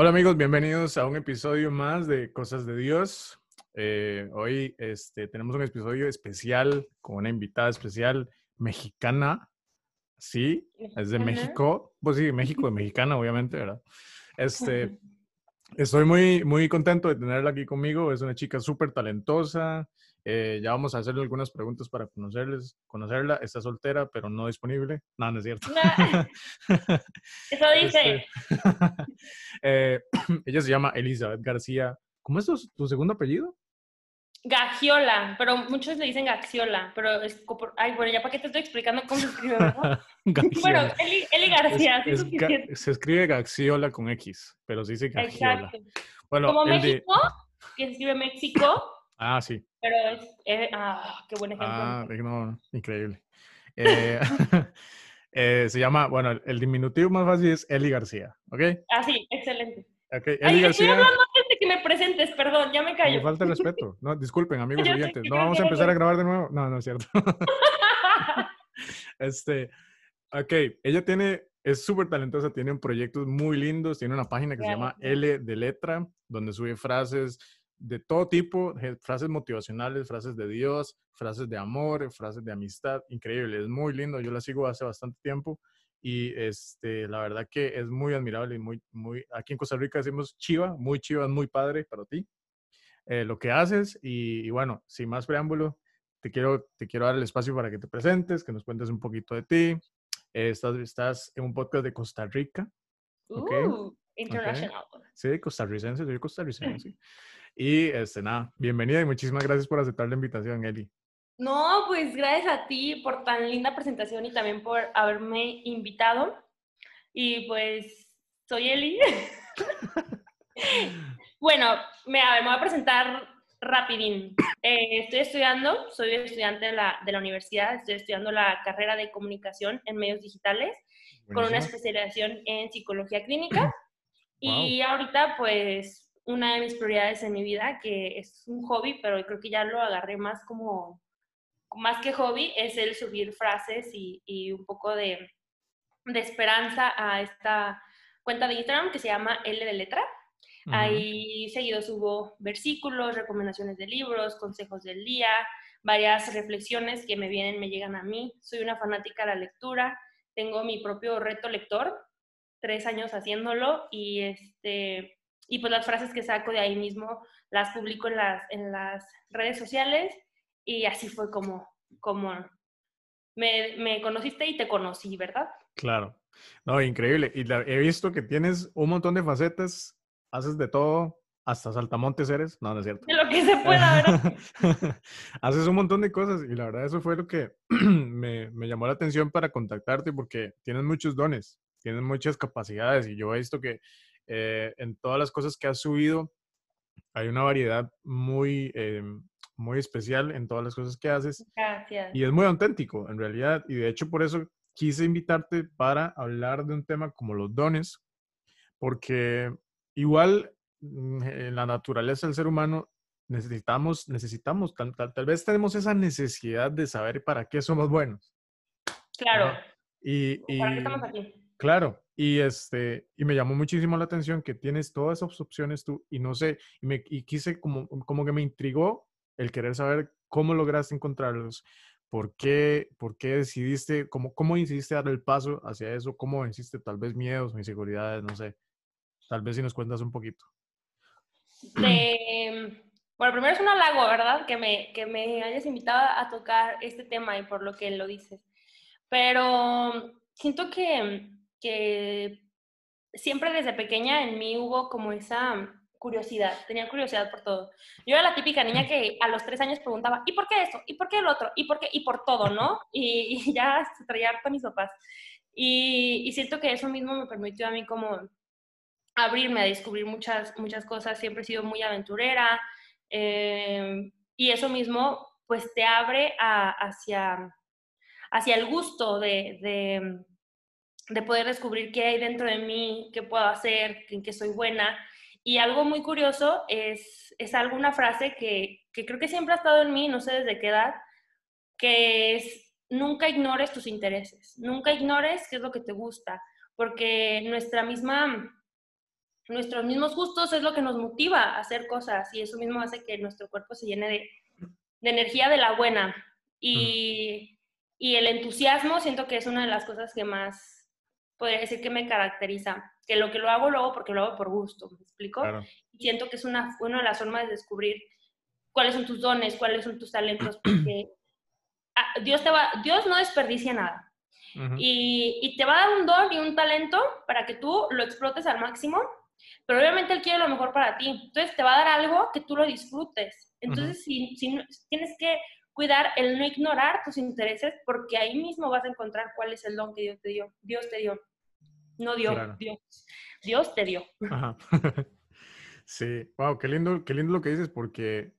Hola amigos, bienvenidos a un episodio más de Cosas de Dios. Eh, hoy este, tenemos un episodio especial con una invitada especial mexicana. Sí, es de México. Pues sí, México, de mexicana, obviamente, ¿verdad? Este, estoy muy, muy contento de tenerla aquí conmigo. Es una chica súper talentosa. Eh, ya vamos a hacerle algunas preguntas para conocerles, conocerla. Está soltera, pero no disponible. No, no es cierto. Eso dice. Este, eh, ella se llama Elizabeth García. ¿Cómo es tu, tu segundo apellido? Gagiola, pero muchos le dicen Gaxiola, pero es ay, bueno, ya para qué te estoy explicando cómo se escribe, ¿verdad? bueno, Eli, Eli García, es, sí es se escribe Gaxiola con X, pero se dice Gagiola. Exacto. Bueno, como México, de... que se escribe México. Ah, sí. Pero es, es ah, qué buen ejemplo. Ah, no, increíble. Eh, eh, se llama, bueno, el diminutivo más fácil es Eli García, ¿ok? Ah, sí, excelente. Okay. Eli Ay, García. estoy hablando antes de que me presentes, perdón, ya me callo. Me falta el respeto. No, disculpen, amigos oyentes. No vamos a empezar a grabar de nuevo. No, no es cierto. este, ok, ella tiene, es súper talentosa, tiene proyectos muy lindos, tiene una página que se llama. L de letra, donde sube frases de todo tipo, frases motivacionales, frases de Dios, frases de amor, frases de amistad, increíble, es muy lindo, yo la sigo hace bastante tiempo y este, la verdad que es muy admirable y muy, muy, aquí en Costa Rica decimos chiva, muy chiva, muy padre para ti, eh, lo que haces y, y bueno, sin más preámbulo, te quiero, te quiero dar el espacio para que te presentes, que nos cuentes un poquito de ti. Eh, estás, estás en un podcast de Costa Rica, Uh, international. sí, costarricense, soy costarricense. Y este, nada, bienvenida y muchísimas gracias por aceptar la invitación, Eli. No, pues gracias a ti por tan linda presentación y también por haberme invitado. Y pues soy Eli. bueno, me, a ver, me voy a presentar rapidín. Eh, estoy estudiando, soy estudiante de la, de la universidad, estoy estudiando la carrera de comunicación en medios digitales con una especialización en psicología clínica. Y ahorita, pues, una de mis prioridades en mi vida, que es un hobby, pero creo que ya lo agarré más como, más que hobby, es el subir frases y, y un poco de, de esperanza a esta cuenta de Instagram que se llama L de letra. Ujú. Ahí seguido subo versículos, recomendaciones de libros, consejos del día, varias reflexiones que me vienen, me llegan a mí. Soy una fanática de la lectura, tengo mi propio reto lector, tres años haciéndolo y este y pues las frases que saco de ahí mismo las publico en las, en las redes sociales y así fue como, como me, me conociste y te conocí, ¿verdad? Claro. No, increíble. Y la- he visto que tienes un montón de facetas, haces de todo, hasta saltamontes eres. No, no es cierto. De lo que se pueda, ¿verdad? Haces un montón de cosas y la verdad eso fue lo que me, me llamó la atención para contactarte porque tienes muchos dones, tienes muchas capacidades y yo he visto que eh, en todas las cosas que has subido hay una variedad muy, eh, muy especial en todas las cosas que haces Gracias. y es muy auténtico en realidad y de hecho por eso quise invitarte para hablar de un tema como los dones porque igual mm, en la naturaleza del ser humano necesitamos, necesitamos, tal, tal- tal vez tenemos esa necesidad de saber para qué somos buenos. Claro, Ajá. Y, ¿para qué y- estamos aquí? claro, y, este, y me llamó muchísimo la atención que tienes todas esas opciones tú, y no sé, y, me, y quise como, como que me intrigó el querer saber cómo lograste encontrarlos, por qué, por qué decidiste, cómo, cómo decidiste dar el paso hacia eso, cómo venciste tal vez miedos inseguridades, no sé. Tal vez si nos cuentas un poquito. de- bueno, primero es un halago, ¿verdad? Que me, que me hayas invitado a tocar este tema y por lo que lo dices. Pero siento que, que siempre desde pequeña en mí hubo como esa curiosidad, tenía curiosidad por todo. Yo era la típica niña que a los tres años preguntaba, ¿y por qué esto? ¿Y por qué el otro? ¿Y por qué? Y por todo, ¿no? Y, y ya se traía harto a mis papás. Y, y siento que eso mismo me permitió a mí como abrirme a descubrir muchas, muchas cosas. Siempre he sido muy aventurera eh, y eso mismo pues te abre a- hacia, hacia el gusto de, de, de poder descubrir qué hay dentro de mí, qué puedo hacer, en qué soy buena. Y algo muy curioso es, es alguna frase que, que creo que siempre ha estado en mí, no sé desde qué edad, que es nunca ignores tus intereses, nunca ignores qué es lo que te gusta, porque nuestra misma nuestros mismos gustos es lo que nos motiva a hacer cosas y eso mismo hace que nuestro cuerpo se llene de, energía de la buena. Y, y, el entusiasmo siento que es una de las cosas que más podría decir que me caracteriza. Que lo que lo hago luego porque lo hago por gusto, ¿me explico? Y siento que es una, una de las formas de descubrir cuáles son tus dones, cuáles son tus talentos, porque ah, Dios, te va, Dios no desperdicia nada. y, y, te va a dar un don y un talento para que tú lo explotes al máximo pero obviamente él quiere lo mejor para ti. Entonces te va a dar algo que tú lo disfrutes. Entonces, si, tienes que cuidar el no ignorar tus intereses, porque ahí mismo vas a encontrar cuál es el don que Dios te dio. Dios te dio. No dio, Dios. Dios te dio. sí, wow, qué lindo, qué lindo lo que dices, porque,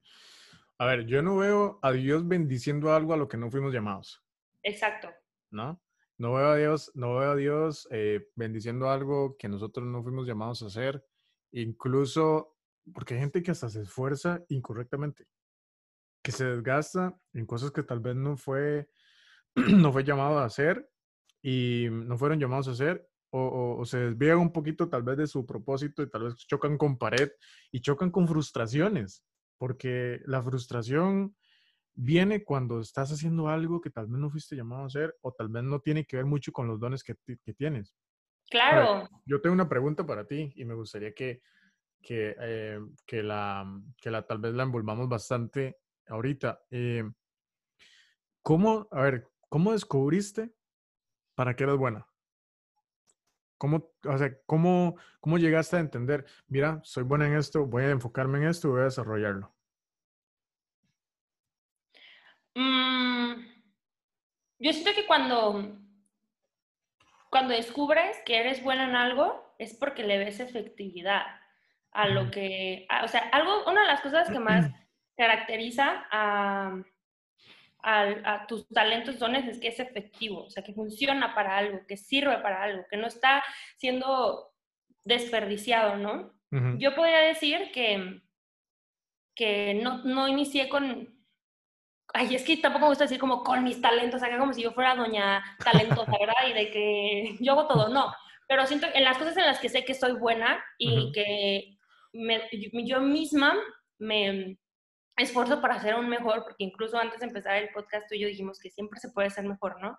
a ver, yo no veo a Dios bendiciendo algo a lo que no fuimos llamados. Exacto. ¿No? No veo a Dios, no veo a Dios eh, bendiciendo algo que nosotros no fuimos llamados a hacer. Incluso porque hay gente que hasta se esfuerza incorrectamente, que se desgasta en cosas que tal vez no fue, no fue llamado a hacer y no fueron llamados a hacer, o, se desvían un poquito tal vez de su propósito y tal vez chocan con pared y chocan con frustraciones, porque la frustración viene cuando estás haciendo algo que tal vez no fuiste llamado a hacer o tal vez no tiene que ver mucho con los dones que, que tienes. Claro. yo tengo una pregunta para ti y me gustaría que, que, eh, que, la, que la tal vez la envolvamos bastante ahorita. Eh, ¿Cómo, a ver, cómo descubriste para qué eras buena? ¿Cómo, o sea, cómo, cómo llegaste a entender, mira, soy buena en esto, voy a enfocarme en esto y voy a desarrollarlo? Mm, yo siento que cuando cuando descubres que eres buena en algo, es porque le ves efectividad a lo que, o sea, algo, una de las cosas que más caracteriza a, a, tus talentos, dones, es que es efectivo, o sea, que funciona para algo, que sirve para algo, que no está siendo desperdiciado, ¿no? Yo podría decir que, que no, no inicié con, Ay, es que tampoco me gusta decir como con mis talentos, acá como si yo fuera doña talentosa, ¿verdad? Y de que yo hago todo, no. Pero siento en las cosas en las que sé que soy buena y que yo misma me esfuerzo para ser aún mejor, porque incluso antes de empezar el podcast tú y yo dijimos que siempre se puede ser mejor, ¿no?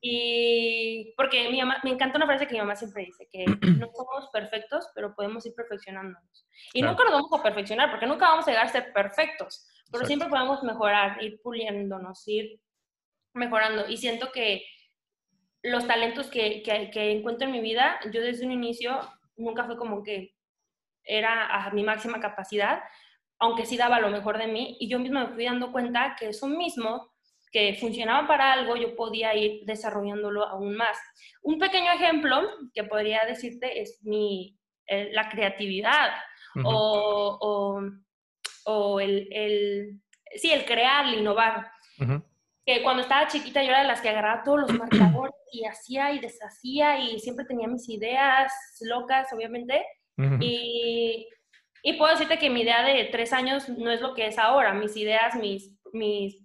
Y porque mi mamá, me encanta una frase que mi mamá siempre dice, que no somos perfectos, pero podemos ir perfeccionándonos. Y nunca nos vamos a perfeccionar, porque nunca vamos a llegar a ser perfectos, pero siempre podemos mejorar, ir puliéndonos, ir mejorando. Y siento que los talentos que, que, que, encuentro en mi vida, yo desde un inicio nunca fue como que era a mi máxima capacidad, aunque sí daba lo mejor de mí. Y yo misma me fui dando cuenta que eso mismo, que funcionaba para algo, yo podía ir desarrollándolo aún más. Un pequeño ejemplo que podría decirte es mi, la creatividad o, o o el, el, sí, el crear, el innovar. Que cuando estaba chiquita yo era de las que agarraba todos los marcadores y hacía y deshacía y siempre tenía mis ideas locas, obviamente. y, y, puedo decirte que mi idea de tres años no es lo que es ahora. Mis ideas, mis, mis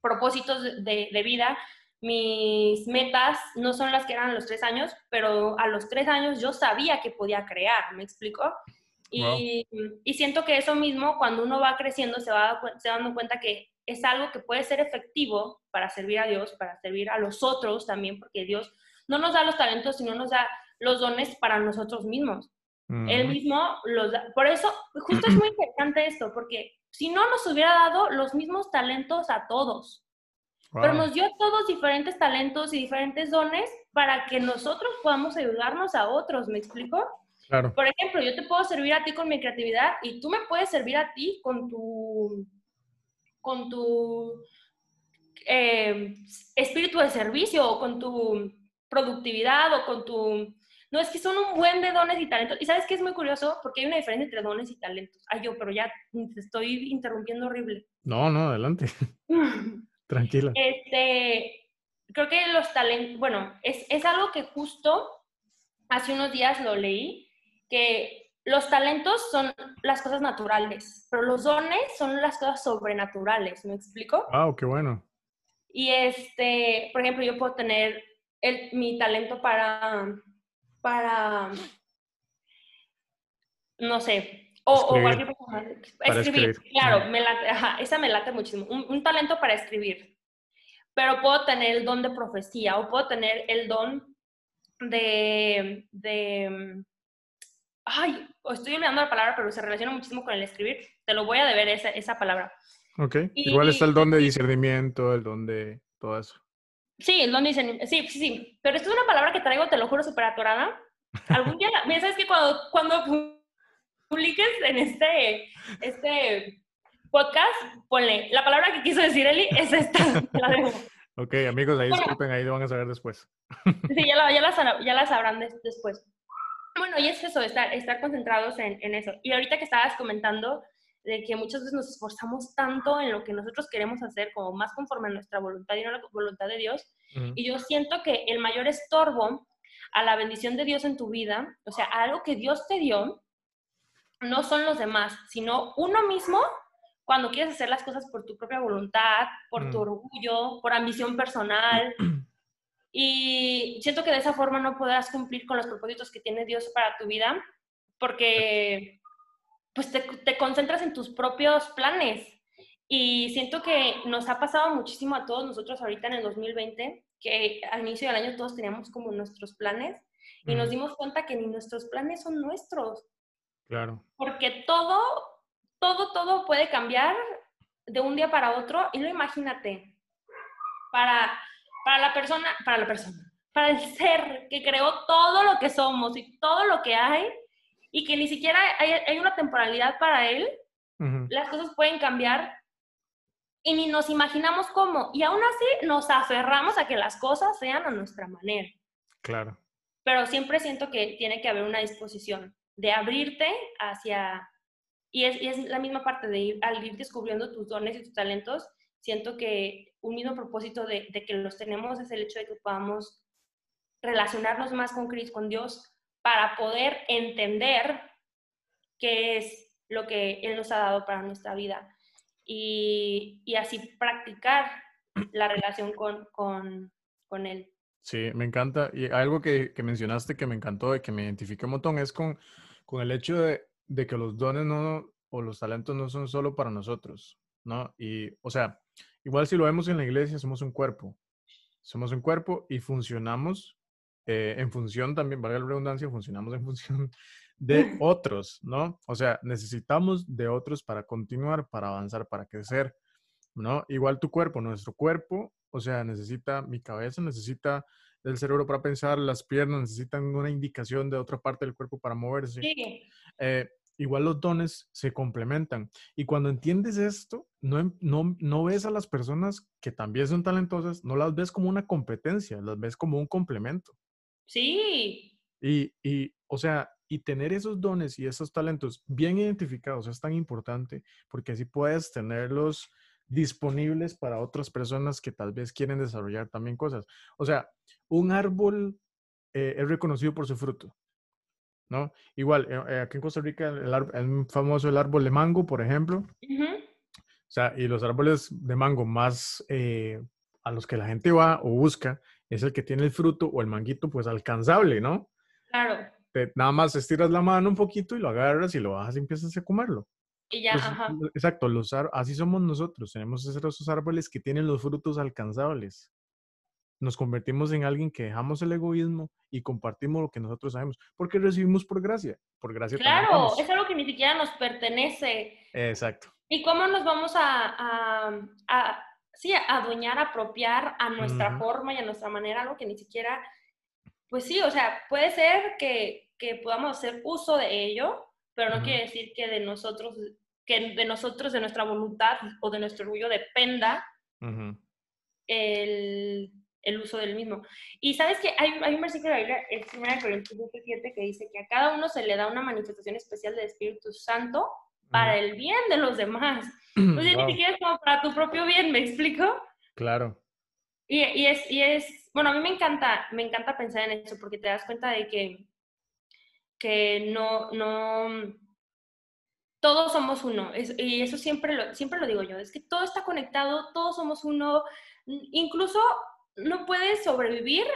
propósitos de, de vida, mis metas no son las que eran a los tres años, pero a los tres años yo sabía que podía crear, ¿me explico? Y, y, siento que eso mismo, cuando uno va creciendo, se va, se dando cuenta que es algo que puede ser efectivo para servir a Dios, para servir a los otros también, porque Dios no nos da los talentos, sino nos da los dones para nosotros mismos. Él mismo los da. Por eso, justo es muy interesante esto, porque si no nos hubiera dado los mismos talentos a todos, pero nos dio todos diferentes talentos y diferentes dones para que nosotros podamos ayudarnos a otros, ¿me explico? Por ejemplo, yo te puedo servir a ti con mi creatividad y tú me puedes servir a ti con tu, con tu eh, espíritu de servicio o con tu productividad o con tu... No, es que son un buen de dones y talentos. Y sabes que es muy curioso porque hay una diferencia entre dones y talentos. Ay, yo, pero ya te estoy interrumpiendo horrible. No, no, adelante. Tranquila. Este, creo que los talentos, bueno, es, es algo que justo hace unos días lo leí que los talentos son las cosas naturales, pero los dones son las cosas sobrenaturales, ¿me explico? Ah, qué bueno. Y este, por ejemplo, yo puedo tener el, mi talento para, para no sé, o, cualquier persona. Escribir, claro, me esa me late muchísimo. Un, talento para escribir. Pero puedo tener el don de profecía o puedo tener el don de, de ay, estoy olvidando la palabra, pero se relaciona muchísimo con el escribir. Te lo voy a deber esa, esa palabra. Ok. Igual está el don de discernimiento, el don de todo eso. Sí, de discernimiento. Sí, sí, sí. Pero esto es una palabra que traigo, te lo juro, súper atorada. Algún día, mira, ¿sabes que Cuando, cuando publiques en este, este podcast, ponle, la palabra que quiso decir Eli es esta. la dejo. Ok, amigos, ahí disculpen, ahí lo van a saber después. Sí, ya la, ya la, ya la sabrán después. Bueno, y es eso, estar, estar concentrados en, en, eso. Y ahorita que estabas comentando de que muchas veces nos esforzamos tanto en lo que nosotros queremos hacer, como más conforme a nuestra voluntad y no a la voluntad de Dios, y yo siento que el mayor estorbo a la bendición de Dios en tu vida, o sea, a algo que Dios te dio, no son los demás, sino uno mismo cuando quieres hacer las cosas por tu propia voluntad, por tu orgullo, por ambición personal, Y siento que de esa forma no podrás cumplir con los propósitos que tiene Dios para tu vida, porque pues te, concentras en tus propios planes. Y siento que nos ha pasado muchísimo a todos nosotros ahorita en el 2020, que al inicio del año todos teníamos como nuestros planes y nos dimos cuenta que ni nuestros planes son nuestros. Claro. Porque todo, todo, todo puede cambiar de un día para otro y no imagínate, para para la persona, para la persona, para el ser que creó todo lo que somos y todo lo que hay y que ni siquiera hay, una temporalidad para él, las cosas pueden cambiar y ni nos imaginamos cómo. Y aún así nos aferramos a que las cosas sean a nuestra manera. Claro. Pero siempre siento que tiene que haber una disposición de abrirte hacia... Y es, y es la misma parte de ir, al ir descubriendo tus dones y tus talentos, siento que un mismo propósito de, que los tenemos es el hecho de que podamos relacionarnos más con Cristo, con Dios, para poder entender qué es lo que Él nos ha dado para nuestra vida y, así practicar la relación con, con, Él. Sí, me encanta. Y algo que, mencionaste que me encantó y que me identifique un montón es con, con el hecho de, de, que los dones no, o los talentos no son solo para nosotros, ¿no? Y, o sea, Igual si lo vemos en la iglesia, somos un cuerpo. Somos un cuerpo y funcionamos eh, en función también, valga la redundancia, funcionamos en función de otros, ¿no? O sea, necesitamos de otros para continuar, para avanzar, para crecer, ¿no? Igual tu cuerpo, nuestro cuerpo, o sea, necesita, mi cabeza necesita el cerebro para pensar, las piernas necesitan una indicación de otra parte del cuerpo para moverse. Sí. Eh, igual los dones se complementan. Y cuando entiendes esto, no, no, no ves a las personas que también son talentosas, no las ves como una competencia, las ves como un complemento. Sí. Y, y, o sea, y tener esos dones y esos talentos bien identificados es tan importante porque así puedes tenerlos disponibles para otras personas que tal vez quieren desarrollar también cosas. O sea, un árbol eh, es reconocido por su fruto. ¿no? Igual, eh, eh, aquí en Costa Rica es famoso el árbol de mango, por ejemplo. O sea, y los árboles de mango más eh, a los que la gente va o busca es el que tiene el fruto o el manguito pues alcanzable, ¿no? Claro. nada más estiras la mano un poquito y lo agarras y lo bajas y empiezas a comerlo. Y ya, ajá. Exacto, los así somos nosotros, tenemos esos árboles que tienen los frutos alcanzables nos convertimos en alguien que dejamos el egoísmo y compartimos lo que nosotros sabemos, porque recibimos por gracia, por gracia. Claro, es algo que ni siquiera nos pertenece. Exacto. ¿Y cómo nos vamos a, a, sí, adueñar, apropiar a nuestra forma y a nuestra manera, algo que ni siquiera, pues sí, o sea, puede ser que, que podamos hacer uso de ello, pero no quiere decir que de nosotros, que de nosotros, de nuestra voluntad o de nuestro orgullo dependa el el uso del mismo. Y sabes que hay, hay un versículo de la Biblia, 1 Corintios 7, que dice que a cada uno se le da una manifestación especial del Espíritu Santo para el bien de los demás. Entonces, ni siquiera es como para tu propio bien, ¿me explico? Claro. Y, y, es, y es, bueno, a mí me encanta, me encanta pensar en eso, porque te das cuenta de que, que no, no, todos somos uno. y eso siempre lo, siempre lo digo yo, es que todo está conectado, todos somos uno. Incluso no puedes sobrevivir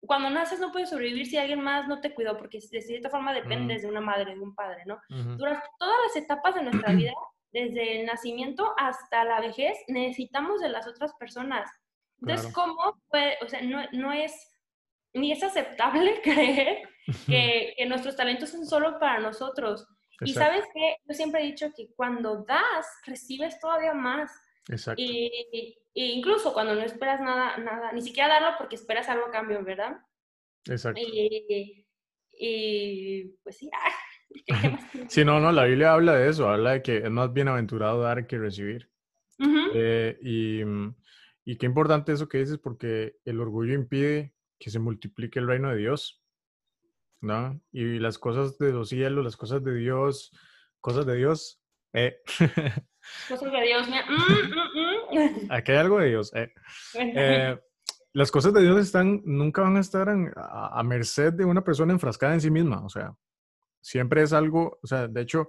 cuando naces no puedes sobrevivir si alguien más no te cuidó, porque de cierta forma dependes de una madre, de un padre, ¿no? Durante todas las etapas de nuestra vida, desde el nacimiento hasta la vejez, necesitamos de las otras personas. Entonces, ¿cómo puede, o sea, no, no es, ni es aceptable creer que, que, nuestros talentos son solo para nosotros. Y sabes que yo siempre he dicho que cuando das, recibes todavía más. Exacto. Y, incluso cuando no esperas nada, nada, ni siquiera darlo porque esperas algo a cambio, ¿verdad? Exacto. Y, pues sí. sí, no, no, la Biblia habla de eso, habla de que es más bienaventurado dar que recibir. Eh, y, y qué importante eso que dices porque el orgullo impide que se multiplique el reino de Dios. ¿no? Y las cosas de los cielos, las cosas de Dios, cosas de Dios, eh. Cosas de Dios, mira. Mm, mm, mm. Aquí hay algo de Dios, eh. eh. las cosas de Dios están, nunca van a estar a, merced de una persona enfrascada en sí misma, o sea, siempre es algo, o sea, de hecho,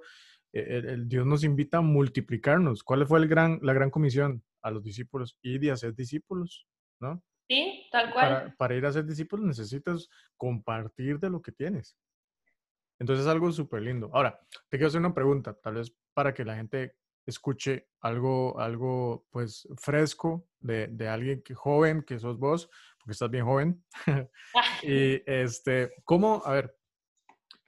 e, el, Dios nos invita a multiplicarnos. ¿Cuál fue el gran, la gran comisión a los discípulos? Ir y hacer discípulos, ¿no? Sí, tal cual. Para, ir a ser discípulos necesitas compartir de lo que tienes. Entonces es algo súper lindo. Ahora, te quiero hacer una pregunta, tal vez para que la gente escuche algo, algo pues fresco de, de alguien que joven, que sos vos, porque estás bien joven. y este, ¿cómo, a ver,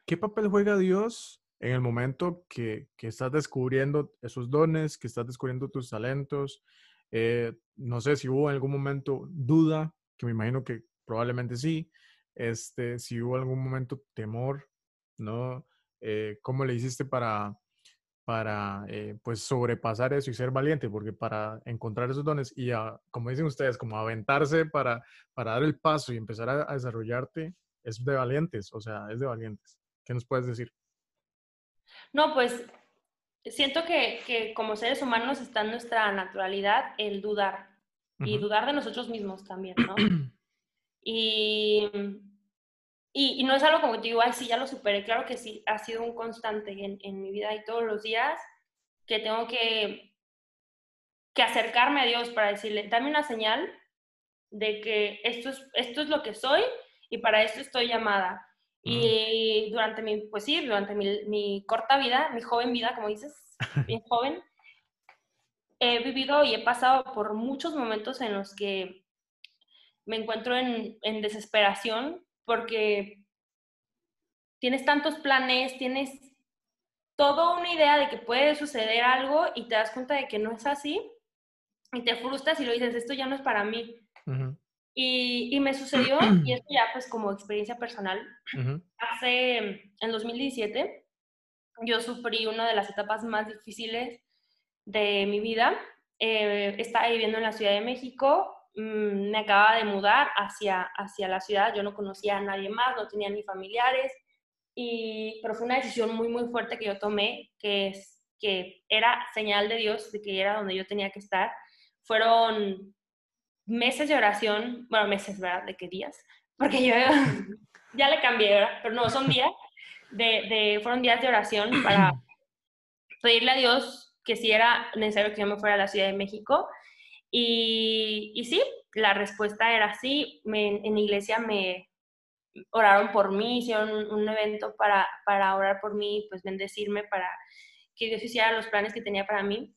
qué papel juega Dios en el momento que, que estás descubriendo esos dones, que estás descubriendo tus talentos, eh, no sé si hubo en algún momento duda, que me imagino que probablemente sí. Este, si hubo algún momento temor, ¿no? Eh, ¿Cómo le hiciste para, para eh, pues sobrepasar eso y ser valiente? Porque para encontrar esos dones y, como dicen ustedes, como aventarse para, para dar el paso y empezar a desarrollarte, es de valientes, o sea, es de valientes. ¿Qué nos puedes decir? No, pues siento que, que, como seres humanos está en nuestra naturalidad el dudar y dudar de nosotros mismos también, ¿no? y, y, no es algo como que digo, ay, sí, ya lo superé. Claro que sí, ha sido un constante en, en mi vida y todos los días que tengo que, que acercarme a Dios para decirle, dame una señal de que esto es, esto es lo que soy y para esto estoy llamada. Y durante mi, pues sí, durante mi, mi, corta vida, mi joven vida, como dices, bien joven, he vivido y he pasado por muchos momentos en los que me encuentro en, en desesperación porque tienes tantos planes, tienes toda una idea de que puede suceder algo y te das cuenta de que no es así y te frustras y lo dices, esto ya no es para mí. Y, me sucedió, y esto ya pues como experiencia personal, hace, en 2017, yo sufrí una de las etapas más difíciles de mi vida. Eh, estaba viviendo en la Ciudad de México, me acababa de mudar hacia, hacia la ciudad, yo no conocía a nadie más, no tenía ni familiares, y, pero fue una decisión muy, muy fuerte que yo tomé, que, es, que era señal de Dios de que era donde yo tenía que estar. Fueron meses de oración, bueno, meses, ¿verdad? ¿De qué días? Porque yo ya le cambié, ¿verdad? Pero no, son días, de, de, fueron días de oración para pedirle a Dios que si era necesario que yo me fuera a la Ciudad de México. Y, y sí, la respuesta era sí. Me, en iglesia me oraron por mí, hicieron un, evento para, para orar por mí, pues bendecirme para que Dios hiciera los planes que tenía para mí.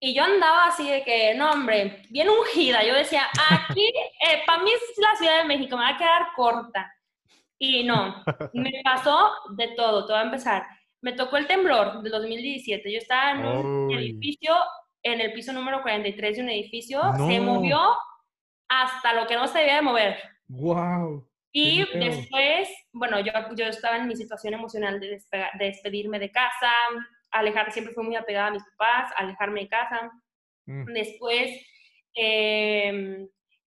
Y yo andaba así de que, no, hombre, bien ungida. Yo decía, aquí, eh, para mí es la Ciudad de México, me va a quedar corta. Y no, me pasó de todo, todo a empezar. Me tocó el temblor del 2017. Yo estaba en un edificio, en el piso número 43 de un edificio, se movió hasta lo que no se debía de mover. ¡Wow! Y después, bueno, yo, yo estaba en mi situación emocional de, de despedirme de casa, alejar, siempre fui muy apegada a mis papás, alejarme de casa. Mm. Después eh,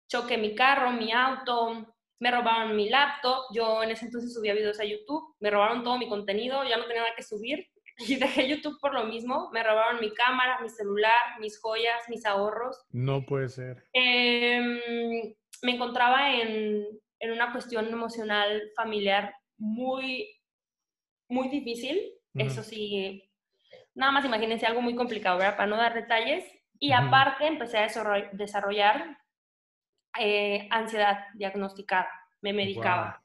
choqué mi carro, mi auto, me robaron mi laptop, yo en ese entonces subía videos a YouTube, me robaron todo mi contenido, ya no tenía nada que subir y dejé YouTube por lo mismo, me robaron mi cámara, mi celular, mis joyas, mis ahorros. No puede ser. Em, me encontraba en, en, una cuestión emocional familiar muy, muy difícil, eso sí, Nada más imagínense algo muy complicado, ¿verdad? Para no dar detalles. Y aparte empecé a desarrollar eh, ansiedad diagnosticada, me medicaba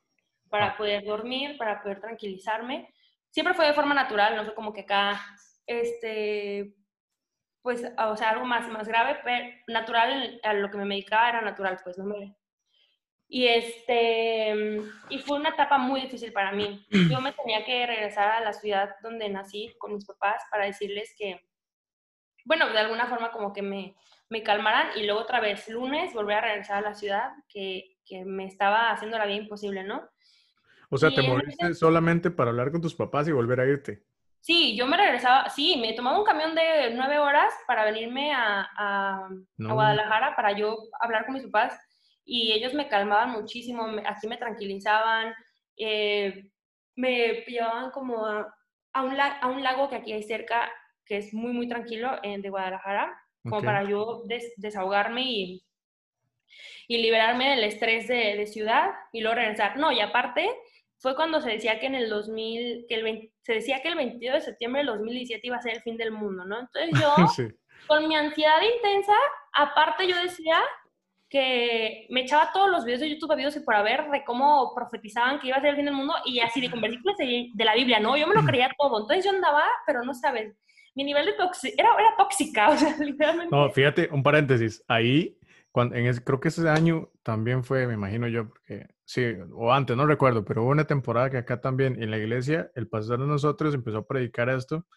para poder dormir, para poder tranquilizarme. Siempre fue de forma natural, no fue como que acá, este, pues, o sea, algo más, más grave, pero natural, a lo que me medicaba era natural, pues, no me... Y, este, y fue una etapa muy difícil para mí. Yo me tenía que regresar a la ciudad donde nací con mis papás para decirles que, bueno, de alguna forma como que me, me calmaran y luego otra vez lunes volver a regresar a la ciudad que, que me estaba haciendo la vida imposible, ¿no? O sea, te moviste solamente para hablar con tus papás y volver a irte. Sí, yo me regresaba, sí, me tomaba un camión de nueve horas para venirme a, a, Guadalajara para yo hablar con mis papás y ellos me calmaban muchísimo, así me tranquilizaban, eh, me llevaban como a, un a, un lago que aquí hay cerca, que es muy, muy tranquilo, de Guadalajara, como para yo desahogarme y, y liberarme del estrés de, de ciudad y luego regresar. No, y aparte, fue cuando se decía que en el 2000, que el se decía que el 22 de septiembre del 2017 iba a ser el fin del mundo, ¿no? Entonces yo, con mi ansiedad intensa, aparte yo decía que me echaba todos los videos de YouTube videos y por haber de cómo profetizaban que iba a ser el fin del mundo y así de con versículos de, la Biblia, ¿no? Yo me lo creía todo. Entonces yo andaba, pero no sabes, mi nivel de toxicidad era, era tóxica, o sea, literalmente. No, fíjate, un paréntesis, ahí, cuando, en ese, creo que ese año también fue, me imagino yo, porque sí, o antes, no recuerdo, pero hubo una temporada que acá también en la iglesia el pastor de nosotros empezó a predicar esto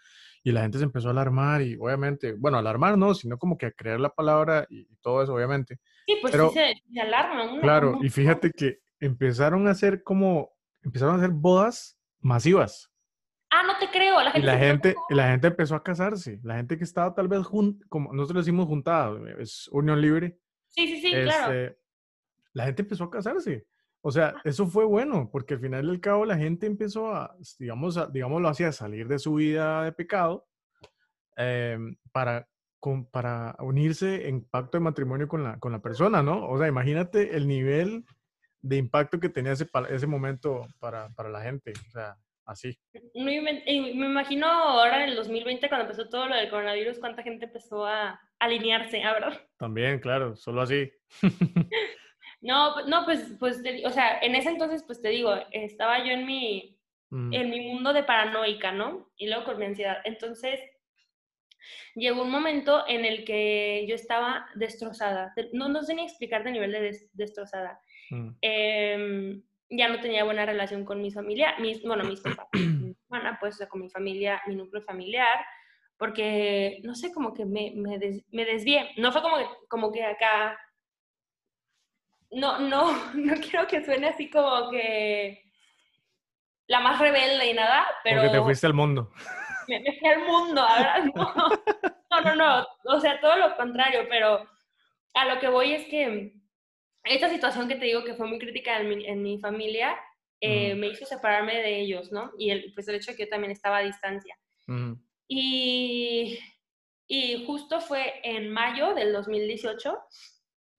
y la gente se empezó a alarmar y obviamente, bueno, alarmar no, sino como que a creer la palabra y, todo eso, obviamente. Sí, pues sí se, se alarman. Claro, y fíjate que empezaron a hacer como, empezaron a hacer bodas masivas. Ah, no te creo. La gente, y la, gente, la gente empezó a casarse. La gente que estaba tal vez junto, como nosotros decimos juntada, es unión libre. Sí, sí, sí, claro. Este, la gente empezó a casarse. O sea, eso fue bueno, porque al final del cabo la gente empezó a, digamos, a, digámoslo así, a salir de su vida de pecado em, para, para unirse en pacto de matrimonio con la, con la persona, ¿no? O sea, imagínate el nivel de impacto que tenía ese, ese momento para, para la gente, o sea, así. Me, me, imagino ahora en el 2020, cuando empezó todo lo del coronavirus, cuánta gente empezó a alinearse, ¿verdad? También, claro, solo así. No, no, pues, pues, o sea, en ese entonces, pues te digo, estaba yo en mi, mm. en mi mundo de paranoica, ¿no? Y luego con mi ansiedad. Entonces, llegó un momento en el que yo estaba destrozada. No, no sé ni explicar el nivel de destrozada. Mm. Em, ya no tenía buena relación con mi familia, mis, bueno, mis papás, mi hermana, pues, o sea, con mi familia, mi núcleo familiar, porque, no sé, como que me, me, me desvié. No fue como que, como que acá no, no, no quiero que suene así como que la más rebelde y nada, pero... Porque te fuiste al mundo. Me, fui al mundo, ahora no. No, no, no, o sea, todo lo contrario, pero a lo que voy es que esta situación que te digo que fue muy crítica en mi, en mi familia, eh, me hizo separarme de ellos, ¿no? Y el, pues el hecho de que yo también estaba a distancia. y, y justo fue en mayo del 2018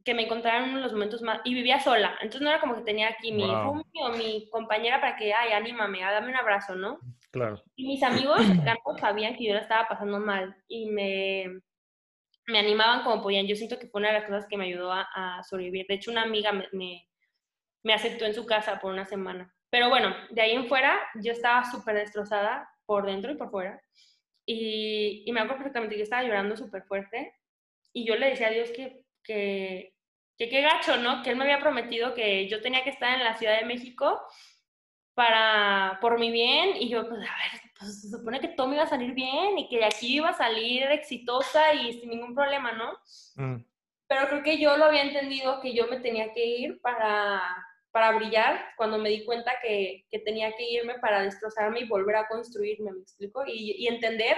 que me encontraron en los momentos más... Y vivía sola, entonces no era como que tenía aquí mi wow. o mi compañera para que, ay, anímame, ah, dame un abrazo, ¿no? Claro. Y mis amigos cercanos sabían que yo la estaba pasando mal y me, me animaban como podían. Yo siento que fue una de las cosas que me ayudó a, sobrevivir. De hecho, una amiga me, me, me, aceptó en su casa por una semana. Pero bueno, de ahí en fuera yo estaba súper destrozada por dentro y por fuera. Y, y me acuerdo perfectamente que yo estaba llorando súper fuerte. Y yo le decía a Dios que, que, que qué gacho, ¿no? Que él me había prometido que yo tenía que estar en la Ciudad de México para, por mi bien, y yo, pues, a ver, pues, se supone que todo me iba a salir bien y que de aquí iba a salir exitosa y sin ningún problema, ¿no? Mm. Pero creo que yo lo había entendido que yo me tenía que ir para, para brillar cuando me di cuenta que, que, tenía que irme para destrozarme y volver a construirme, ¿me explico? Y, y entender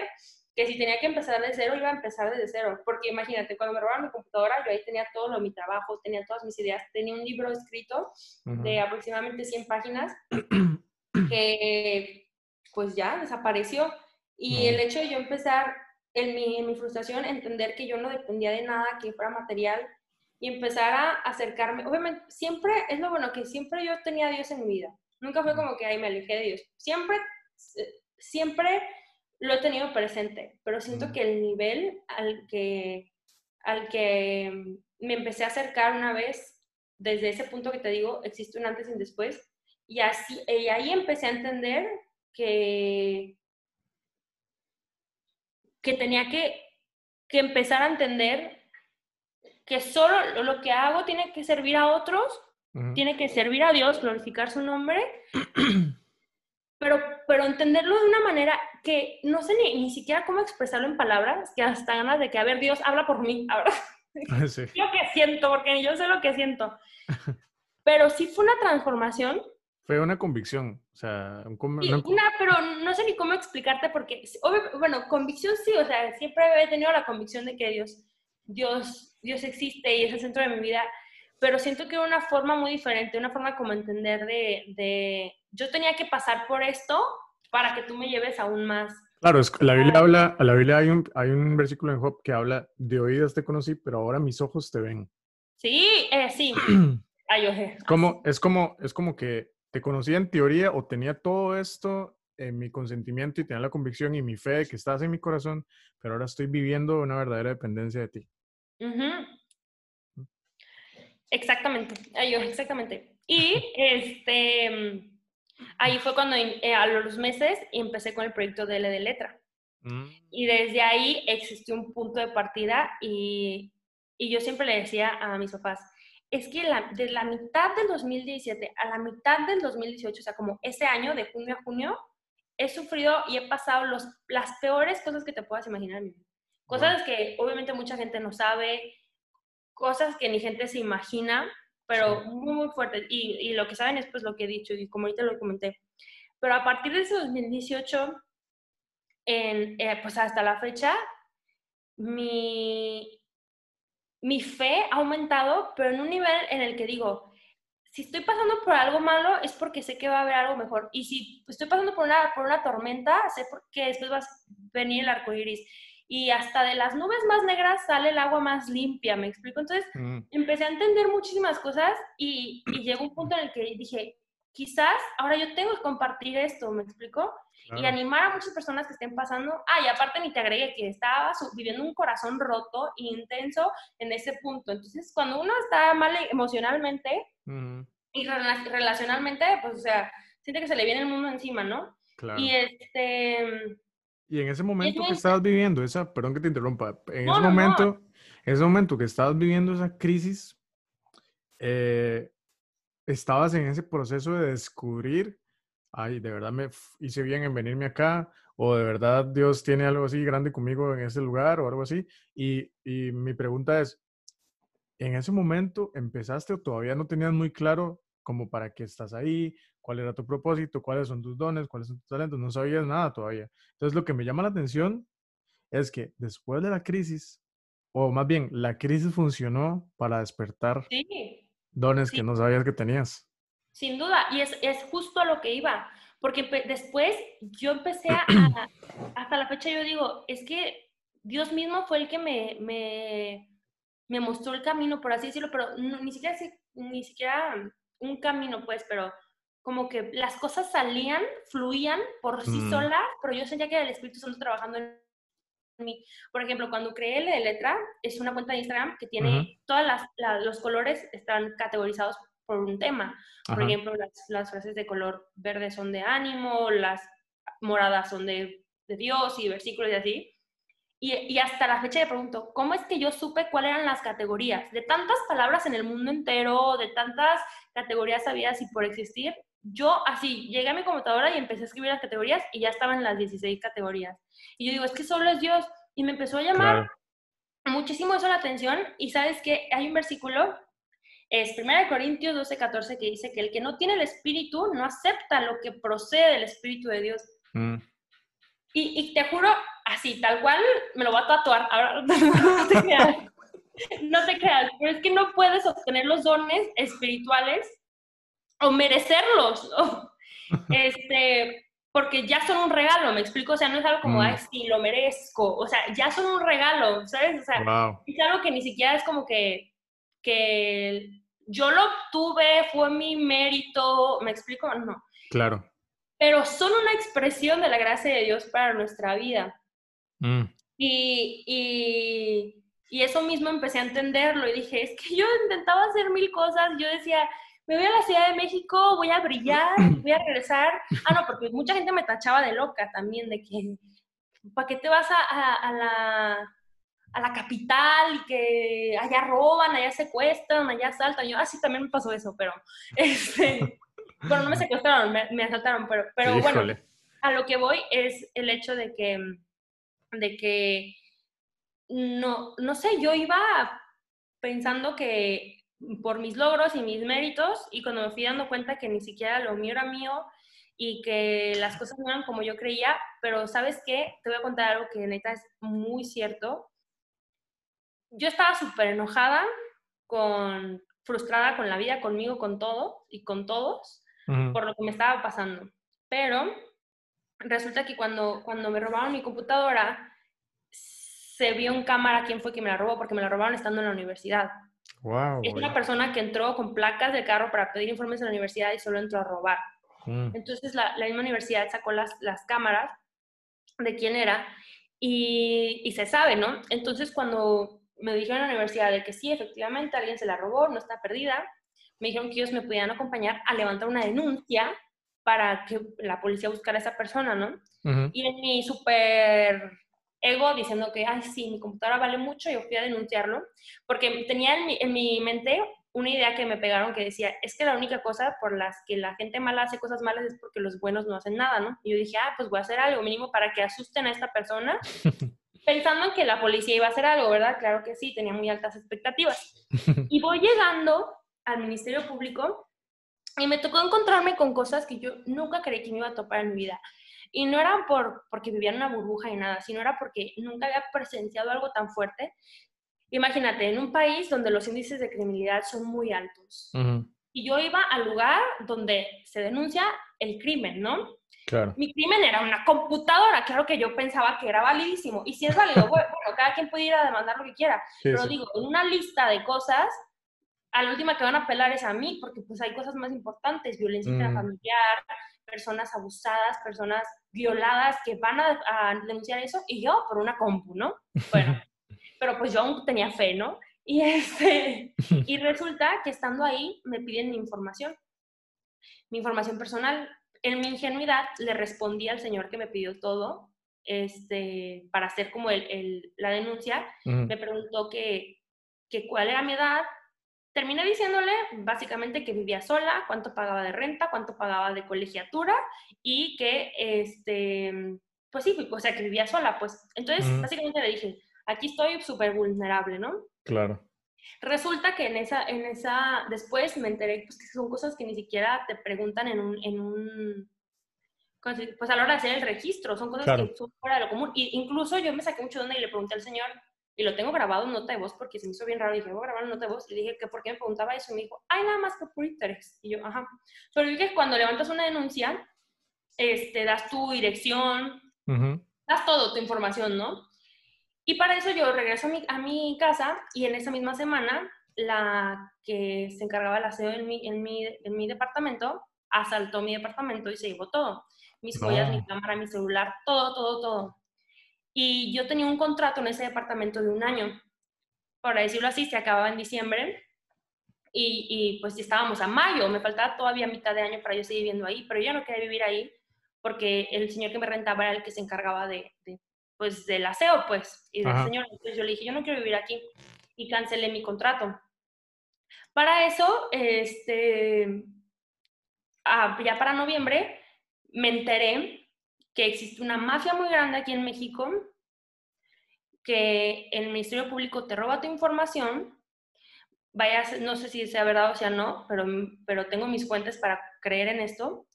que si tenía que empezar de cero, iba a empezar desde cero. Porque imagínate, cuando me robaron mi computadora, yo ahí tenía todo lo, mi trabajo, tenía todas mis ideas, tenía un libro escrito de aproximadamente 100 páginas que pues ya desapareció. Y el hecho de yo empezar en mi, en mi frustración, entender que yo no dependía de nada que fuera material y empezar a acercarme, obviamente, siempre es lo bueno que siempre yo tenía a Dios en mi vida. Nunca fue como que ahí me alejé de Dios. Siempre, siempre lo he tenido presente, pero siento que el nivel al que, al que me empecé a acercar una vez desde ese punto que te digo, existe un antes y un después. Y, así, y ahí empecé a entender que, que tenía que, que empezar a entender que solo lo que hago tiene que servir a otros, tiene que servir a Dios, glorificar su nombre, pero, pero entenderlo de una manera que no sé ni, ni siquiera cómo expresarlo en palabras, que hasta ganas de que, a ver, Dios, habla por mí, ahora. Sí. Lo que siento, porque yo sé lo que siento. Pero sí fue una transformación. Fue una convicción, o sea, una... pero no sé ni cómo explicarte porque, bueno, convicción sí, o sea, siempre he tenido la convicción de que Dios, Dios, Dios existe y es el centro de mi vida, pero siento que una forma muy diferente, una forma como entender de, de yo tenía que pasar por esto para que tú me lleves aún más. Claro, es, la Biblia habla, a la Biblia hay un, hay un versículo en Job que habla, de oídas te conocí, pero ahora mis ojos te ven. Sí, eh, sí. Ay, oje. Como, es, como, es como que te conocía en teoría o tenía todo esto en mi consentimiento y tenía la convicción y mi fe de que estás en mi corazón, pero ahora estoy viviendo una verdadera dependencia de ti. Exactamente, Ay, exactamente. Y este Ahí fue cuando eh, a los meses empecé con el proyecto de L de Letra. Mm. Y desde ahí existió un punto de partida y, y yo siempre le decía a mis papás, es que la, de la mitad del 2017 a la mitad del 2018, o sea, como ese año, de junio a junio, he sufrido y he pasado los, las peores cosas que te puedas imaginar. Cosas que obviamente mucha gente no sabe, cosas que ni gente se imagina, pero muy, muy fuerte. Y, y, lo que saben es pues lo que he dicho y como ahorita lo comenté. Pero a partir de ese 2018, en, eh, pues hasta la fecha, mi, mi fe ha aumentado, pero en un nivel en el que digo, si estoy pasando por algo malo es porque sé que va a haber algo mejor. Y si estoy pasando por una, por una tormenta, sé que después va a venir el arco iris y hasta de las nubes más negras sale el agua más limpia, ¿me explico? Entonces mm. empecé a entender muchísimas cosas y, llegó un punto en el que dije, quizás ahora yo tengo que compartir esto, ¿me explico? Y animar a muchas personas que estén pasando. Ah, y aparte ni te agregué que estaba viviendo un corazón roto e intenso en ese punto. Entonces, cuando uno está mal emocionalmente y relacionalmente, pues, o sea, siente que se le viene el mundo encima, ¿no? Claro. Y este y en ese momento que estabas viviendo esa, perdón que te interrumpa, en ese momento, en ese momento que estabas viviendo esa crisis, eh, estabas en ese proceso de descubrir, ay, de verdad me hice bien en venirme acá, o de verdad Dios tiene algo así grande conmigo en ese lugar o algo así. Y, y mi pregunta es, ¿en ese momento empezaste o todavía no tenías muy claro como para qué estás ahí, cuál era tu propósito, cuáles son tus dones, cuáles son tus talentos, no sabías nada todavía. Entonces lo que me llama la atención es que después de la crisis, o más bien, la crisis funcionó para despertar dones que no sabías que tenías. Sin duda, y es, es justo a lo que iba, porque después yo empecé a, hasta la fecha yo digo, es que Dios mismo fue el que me, me, me mostró el camino, por así decirlo, pero ni siquiera, ni siquiera un camino, pues, pero como que las cosas salían, fluían por sí mm. solas, pero yo sentía que era el Espíritu Santo trabajando en mí. Por ejemplo, cuando creé el de letra, es una cuenta de Instagram que tiene todos los colores están categorizados por un tema. Por ejemplo, las, frases de color verde son de ánimo, las moradas son de, de Dios y versículos y así. Y, hasta la fecha me pregunto, ¿cómo es que yo supe cuáles eran las categorías? De tantas palabras en el mundo entero, de tantas categorías habidas y por existir, yo así llegué a mi computadora y empecé a escribir las categorías y ya estaban las 16 categorías. Y yo digo, es que solo es Dios. Y me empezó a llamar muchísimo eso la atención. Y sabes que hay un versículo, es 1 Corintios 12, 14, que dice que el que no tiene el Espíritu no acepta lo que procede del Espíritu de Dios. Mm. Y, y, te juro, así, tal cual, me lo voy a tatuar. Ahora, no te creas. No te creas, pero es que no puedes obtener los dones espirituales o merecerlos, Este, porque ya son un regalo, me explico, o sea, no es algo como, mm. ay, sí, lo merezco, o sea, ya son un regalo, ¿sabes? O sea, es algo que ni siquiera es como que, que yo lo obtuve, fue mi mérito, ¿me explico? No. Claro pero son una expresión de la gracia de Dios para nuestra vida. Mm. Y, Y eso mismo empecé a entenderlo y dije, es que yo intentaba hacer mil cosas, yo decía, me voy a la Ciudad de México, voy a brillar, voy a regresar. Ah, no, porque mucha gente me tachaba de loca también, de que, ¿para qué te vas a, la, a la capital y que allá roban, allá secuestran, allá asaltan? Yo, ah, sí, también me pasó eso, pero, este, bueno, no me secuestraron, me, asaltaron, pero, pero bueno, a lo que voy es el hecho de que, de que, no, no sé, yo iba pensando que por mis logros y mis méritos y cuando me fui dando cuenta que ni siquiera lo mío era mío y que las cosas no eran como yo creía, pero ¿sabes qué? Te voy a contar algo que neta es muy cierto. Yo estaba súper enojada, con, frustrada con la vida, conmigo, con todo y con todos, por lo que me estaba pasando. Pero resulta que cuando, cuando me robaron mi computadora, se vio en cámara quién fue quien me la robó, porque me la robaron estando en la universidad es una persona que entró con placas de carro para pedir informes en la universidad y solo entró a robar. Mm. Entonces la, misma universidad sacó las, las cámaras de quién era y, y, se sabe, ¿no? Entonces cuando me dijeron en la universidad de que sí, efectivamente, alguien se la robó, no está perdida, me dijeron que ellos me podían acompañar a levantar una denuncia para que la policía buscara a esa persona, ¿no? Y en mi súper ego diciendo que, ay, sí, mi computadora vale mucho, yo fui a denunciarlo, porque tenía en mi, mente una idea que me pegaron que decía, es que la única cosa por las que la gente mala hace cosas malas es porque los buenos no hacen nada, ¿no? Y yo dije, ah, pues voy a hacer algo mínimo para que asusten a esta persona, pensando en que la policía iba a hacer algo, ¿verdad? Claro que sí, tenía muy altas expectativas. Y voy llegando al Ministerio Público y me tocó encontrarme con cosas que yo nunca creí que me iba a topar en mi vida. Y no era por, porque vivía en una burbuja y nada, sino era porque nunca había presenciado algo tan fuerte. Imagínate, en un país donde los índices de criminalidad son muy altos. Y yo iba al lugar donde se denuncia el crimen, ¿no? Claro. Mi crimen era una computadora, claro que yo pensaba que era validísimo. Y si es válido, bueno, cada quien puede ir a demandar lo que quiera. pero digo, en una lista de cosas, a la última que van a apelar es a mí, porque pues hay cosas más importantes, violencia mm. intrafamiliar, personas abusadas, personas violadas que van a, denunciar eso y yo por una compu, ¿no? Bueno, pero pues yo aún tenía fe, ¿no? Y, este, y resulta que estando ahí me piden mi información, mi información personal. En mi ingenuidad le respondí al señor que me pidió todo este, para hacer como el, la denuncia. Me preguntó que, que cuál era mi edad, terminé diciéndole básicamente que vivía sola, cuánto pagaba de renta, cuánto pagaba de colegiatura y que, este, pues sí, o sea, que vivía sola, pues. Entonces, básicamente le dije, aquí estoy súper vulnerable, ¿no? Claro. Resulta que en esa, en esa, después me enteré pues, que son cosas que ni siquiera te preguntan en un, en un pues a la hora de hacer el registro, son cosas que son fuera de lo común. Y incluso yo me saqué mucho de onda y le pregunté al señor, y lo tengo grabado en nota de voz porque se me hizo bien raro. Y dije, voy a grabar en nota de voz. Y dije que por qué me preguntaba eso. Y me dijo, ay, nada más que por interés. Y yo, ajá. Pero dije que cuando levantas una denuncia, este, das tu dirección, das todo, tu información, ¿no? Y para eso yo regreso a mi, a mi casa y en esa misma semana la que se encargaba del aseo en mi, en mi, en mi departamento asaltó mi departamento y se llevó todo. Mis joyas, mi cámara, mi celular, todo, todo, todo. Y yo tenía un contrato en ese departamento de un año. Para decirlo así, se acababa en diciembre y, y pues estábamos a mayo. Me faltaba todavía mitad de año para yo seguir viviendo ahí, pero yo no quería vivir ahí porque el señor que me rentaba era el que se encargaba de, pues del aseo, pues, y del señor. Entonces yo le dije, yo no quiero vivir aquí y cancelé mi contrato. Para eso, este, ah, ya para noviembre, me enteré que existe una mafia muy grande aquí en México, que el Ministerio Público te roba tu información, vaya, no sé si sea verdad o sea no, pero, pero tengo mis fuentes para creer en esto,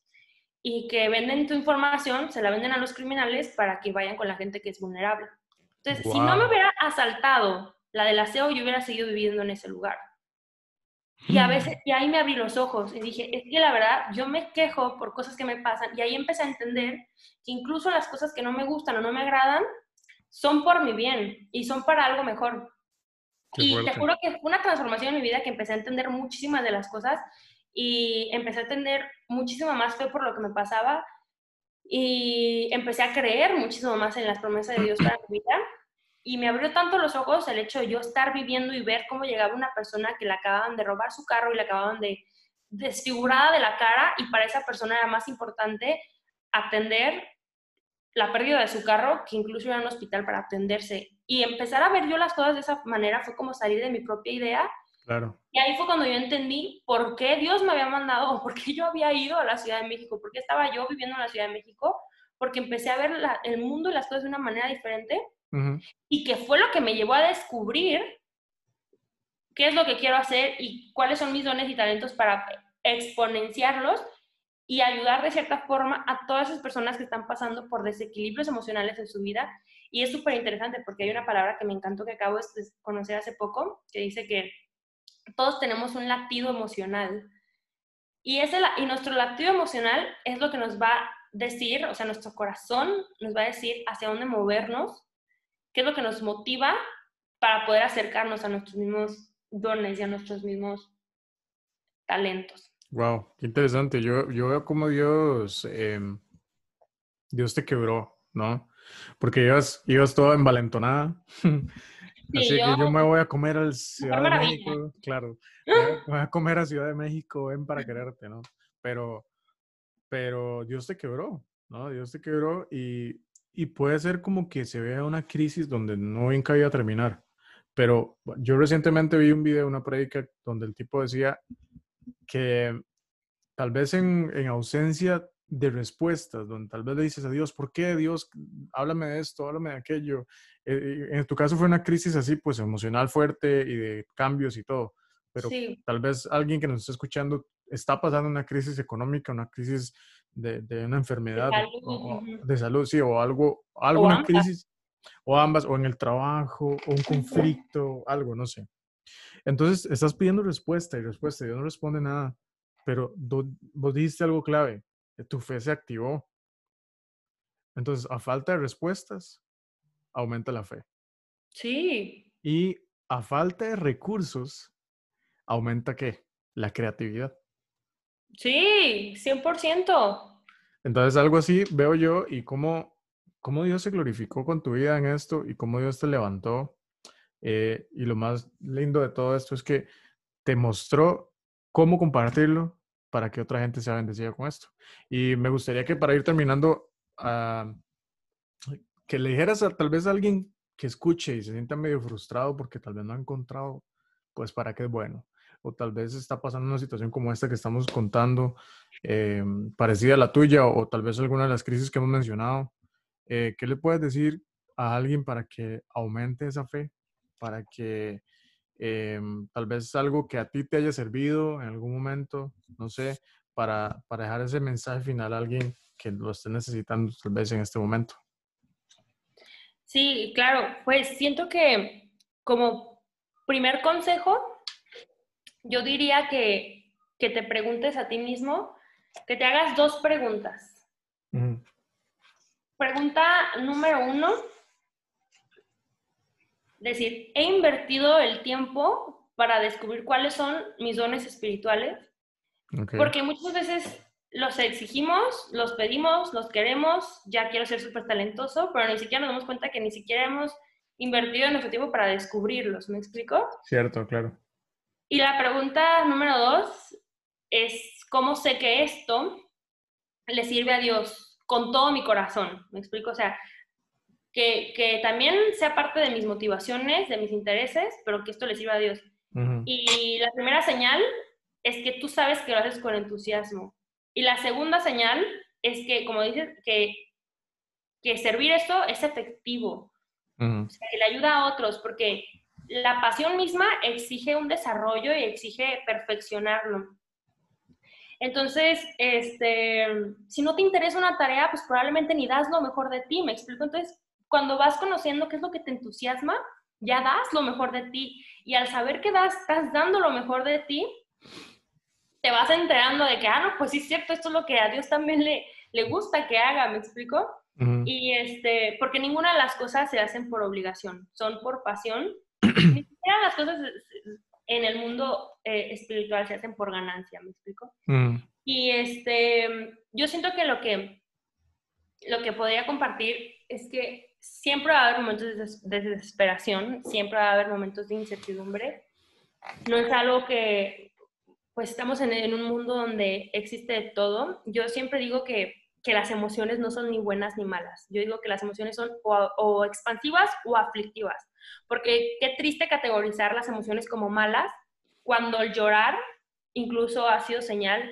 y que venden tu información, se la venden a los criminales para que vayan con la gente que es vulnerable. Entonces, si no me hubiera asaltado la del aseo, yo hubiera seguido viviendo en ese lugar. Y a veces, y ahí me abrí los ojos y dije, es que la verdad, yo me quejo por cosas que me pasan y ahí empecé a entender que incluso las cosas que no me gustan o no me agradan son por mi bien y son para algo mejor. y te juro que fue una transformación en mi vida que empecé a entender muchísimas de las cosas y empecé a tener muchísima más fe por lo que me pasaba y empecé a creer muchísimo más en las promesas de Dios para mi vida y me abrió tanto los ojos el hecho de yo estar viviendo y ver cómo llegaba una persona que le acababan de robar su carro y le acababan de desfigurada de la cara y para esa persona era más importante atender la pérdida de su carro que incluso ir a un hospital para atenderse. Y empezar a ver yo las cosas de esa manera fue como salir de mi propia idea. Claro. Y ahí fue cuando yo entendí por qué Dios me había mandado o por qué yo había ido a la Ciudad de México, por qué estaba yo viviendo en la Ciudad de México, porque empecé a ver el mundo y las cosas de una manera diferente y que fue lo que me llevó a descubrir qué es lo que quiero hacer y cuáles son mis dones y talentos para exponenciarlos y ayudar de cierta forma a todas esas personas que están pasando por desequilibrios emocionales en su vida. Y es súper interesante porque hay una palabra que me encantó que acabo de conocer hace poco, que dice que todos tenemos un latido emocional. Y, ese, y nuestro latido emocional es lo que nos va a decir, o sea, nuestro corazón nos va a decir hacia dónde movernos, qué es lo que nos motiva para poder acercarnos a nuestros mismos dones y a nuestros mismos talentos. Wow, qué interesante. Yo, yo veo cómo Dios, em, Dios te quebró, ¿no? Porque ibas, ibas toda envalentonada. Así que yo me voy a comer al Ciudad de México, claro. Voy a comer a Ciudad de México, ven para quererte, ¿no? Pero, pero Dios te quebró, ¿no? Dios te quebró y, y puede ser como que se vea una crisis donde no bien a terminar. Pero yo recientemente vi un video, una prédica, donde el tipo decía que tal vez en, en, ausencia de respuestas, donde tal vez le dices a Dios, ¿por qué Dios? Háblame de esto, háblame de aquello. Eh, en tu caso fue una crisis así, pues emocional fuerte y de cambios y todo. Pero tal vez alguien que nos está escuchando está pasando una crisis económica, una crisis de, de una enfermedad, de salud, o, de salud, sí, o algo, alguna crisis, o ambas, o en el trabajo, o un conflicto, algo, no sé. Entonces, estás pidiendo respuesta y respuesta, Dios no responde nada, pero vos dijiste algo clave, tu fe se activó. Entonces, a falta de respuestas, aumenta la fe. Sí. Y a falta de recursos, aumenta qué? La creatividad. Sí, 100%. Entonces, algo así veo yo y cómo, cómo Dios se glorificó con tu vida en esto y cómo Dios te levantó eh, y lo más lindo de todo esto es que te mostró cómo compartirlo para que otra gente sea bendecida con esto. Y me gustaría que para ir terminando, uh, que le dijeras a tal vez a alguien que escuche y se sienta medio frustrado porque tal vez no ha encontrado, pues para qué es bueno. O tal vez está pasando una situación como esta que estamos contando, eh, parecida a la tuya, o, tal vez alguna de las crisis que hemos mencionado. Eh, ¿Qué le puedes decir a alguien para que aumente esa fe para que em, tal vez algo que a ti te haya servido en algún momento, no sé, para, para dejar ese mensaje final a alguien que lo esté necesitando tal vez en este momento. Sí, claro, pues siento que como primer consejo, yo diría que, que te preguntes a ti mismo, que te hagas dos preguntas. Pregunta número uno, decir, he invertido el tiempo para descubrir cuáles son mis dones espirituales, porque muchas veces los exigimos, los pedimos, los queremos, ya quiero ser súper talentoso, pero ni siquiera nos damos cuenta que ni siquiera hemos invertido nuestro tiempo para descubrirlos, ¿me explico? Cierto, claro. Y la pregunta número dos es, ¿cómo sé que esto le sirve a Dios con todo mi corazón? ¿Me explico? O sea, que, también sea parte de mis motivaciones, de mis intereses, pero que esto le sirva a Dios. Y la primera señal es que tú sabes que lo haces con entusiasmo. Y la segunda señal es que, como dices, que, que servir esto es efectivo, o sea, que le ayuda a otros, porque la pasión misma exige un desarrollo y exige perfeccionarlo. Entonces, este, si no te interesa una tarea, pues probablemente ni das lo mejor de ti, ¿me explico? Entonces, cuando vas conociendo qué es lo que te entusiasma, ya das lo mejor de ti. Y al saber que das, estás dando lo mejor de ti, te vas enterando de que, ah, no, pues sí es cierto, esto es lo que a Dios también le, le gusta que haga, ¿me explico? Y este, porque ninguna de las cosas se hacen por obligación, son por pasión. Ni siquiera las cosas en el mundo eh, espiritual se hacen por ganancia, ¿me explico? Y este, yo siento que lo que, lo que podría compartir es que siempre va a haber momentos de desesperación, siempre va a haber momentos de incertidumbre. No es algo que, pues estamos en, un mundo donde existe todo. Yo siempre digo que, que, las emociones no son ni buenas ni malas. Yo digo que las emociones son o, o expansivas o aflictivas. Porque qué triste categorizar las emociones como malas cuando el llorar incluso ha sido señal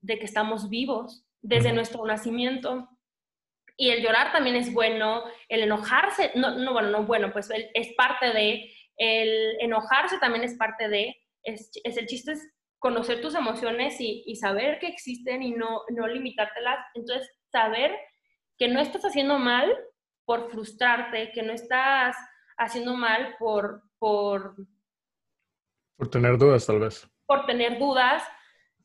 de que estamos vivos desde nuestro nacimiento. Y el llorar también es bueno, el enojarse, no, no bueno, no bueno, pues es parte de, el enojarse también es parte de, es, es el chiste es conocer tus emociones y, y, saber que existen y no, no limitártelas. Entonces, saber que no estás haciendo mal por frustrarte, que no estás haciendo mal por, por... Por tener dudas, tal vez. Por tener dudas,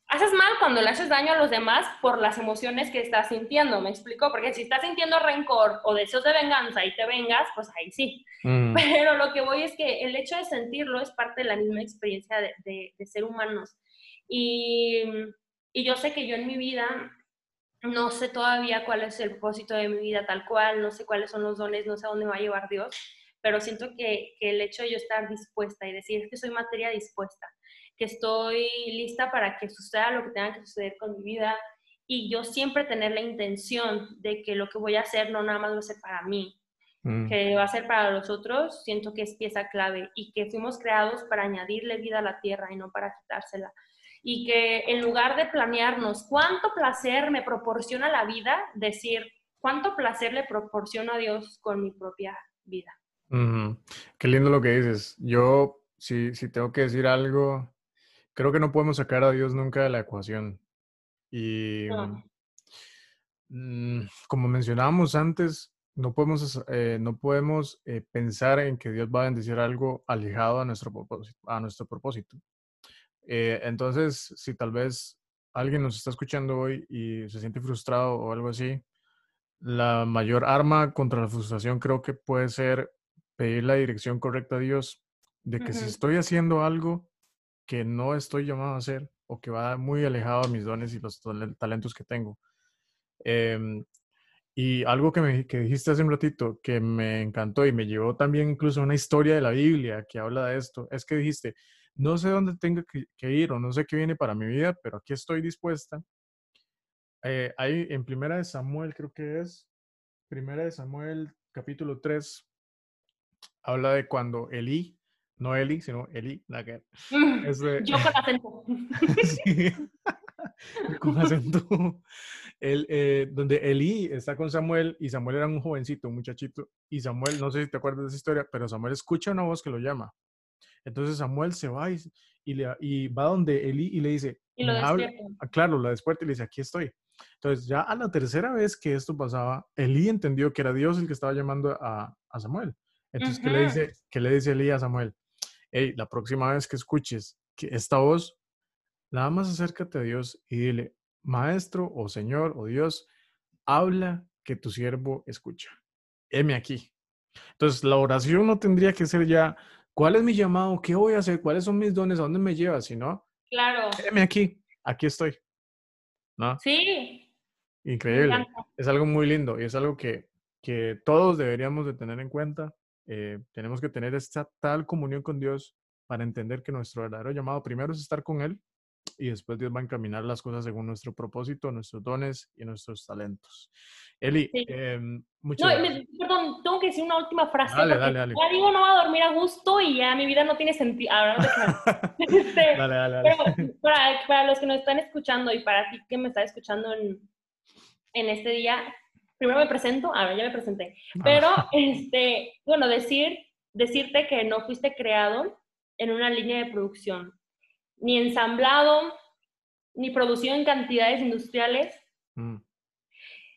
haces mal cuando le haces daño a los demás por las emociones que estás sintiendo, ¿me explico? Porque si estás sintiendo rencor o deseos de venganza y te vengas, pues ahí sí. Mm. Pero lo que voy es que el hecho de sentirlo es parte de la misma experiencia de, ser humanos. Y, y yo sé que yo en mi vida no sé todavía cuál es el propósito de mi vida tal cual, no sé cuáles son los dones, no sé a dónde va a llevar Dios, pero siento que, que el hecho de yo estar dispuesta y decir que soy materia dispuesta, que estoy lista para que suceda lo que tenga que suceder con mi vida y yo siempre tener la intención de que lo que voy a hacer no nada más va a ser para mí, mm. que va a ser para los otros, siento que es pieza clave y que fuimos creados para añadirle vida a la tierra y no para quitársela. Y que en lugar de planearnos cuánto placer me proporciona la vida, decir cuánto placer le proporciona a Dios con mi propia vida. Qué lindo lo que dices. Yo, si, si tengo que decir algo, creo que no podemos sacar a Dios nunca de la ecuación. Y mm, como mencionábamos antes, no podemos, eh, no podemos eh, pensar en que Dios va a bendecir algo alejado a nuestro propósito. A nuestro propósito. Eh, entonces, si tal vez alguien nos está escuchando hoy y se siente frustrado o algo así, la mayor arma contra la frustración creo que puede ser pedir la dirección correcta a Dios de que si estoy haciendo algo que no estoy llamado a hacer o que va muy alejado de mis dones y los talentos que tengo. Em, y algo que, me, que dijiste hace un ratito que me encantó y me llevó también incluso a una historia de la Biblia que habla de esto, es que dijiste, no sé dónde tengo que, ir o no sé qué viene para mi vida, pero aquí estoy dispuesta. Eh, ahí en Primera de Samuel, creo que es, Primera de Samuel, capítulo 3, habla de cuando Elí no Eli, sino Eli, la que... Mm, yo con acento. sí, con acento. El, eh, donde Eli está con Samuel y Samuel era un jovencito, un muchachito, y Samuel, no sé si te acuerdas de esa historia, pero Samuel escucha una voz que lo llama. Entonces Samuel se va y, y, va donde Eli y le dice, y lo habla, ah, claro, lo despierta y le dice, aquí estoy. Entonces ya a la tercera vez que esto pasaba, Eli entendió que era Dios el que estaba llamando a, a Samuel. Entonces, ¿qué, le dice, ¿qué le dice Eli a Samuel? hey, la próxima vez que escuches esta voz, nada más acércate a Dios y dile, Maestro o Señor o Dios, habla que tu siervo escucha. Heme aquí. Entonces, la oración no tendría que ser ya, ¿cuál es mi llamado? ¿Qué voy a hacer? ¿Cuáles son mis dones? ¿A dónde me llevas? Sino, claro. heme aquí, aquí estoy. ¿No? Sí. Increíble. Es algo muy lindo y es algo que, que todos deberíamos de tener en cuenta eh, tenemos que tener esta tal comunión con Dios para entender que nuestro verdadero llamado primero es estar con Él y después Dios va a encaminar las cosas según nuestro propósito, nuestros dones y nuestros talentos. Eli, eh, muchas no, perdón, tengo que decir una última frase. Dale, dale, dale. Ya digo, no va a dormir a gusto y ya mi vida no tiene sentido. Ahora no este, dale, dale, dale. Pero para, para, los que nos están escuchando y para ti que me estás escuchando en, en este día, primero me presento, a ver, ya me presenté, pero, este, bueno, decir, decirte que no fuiste creado en una línea de producción, ni ensamblado, ni producido en cantidades industriales. Mm.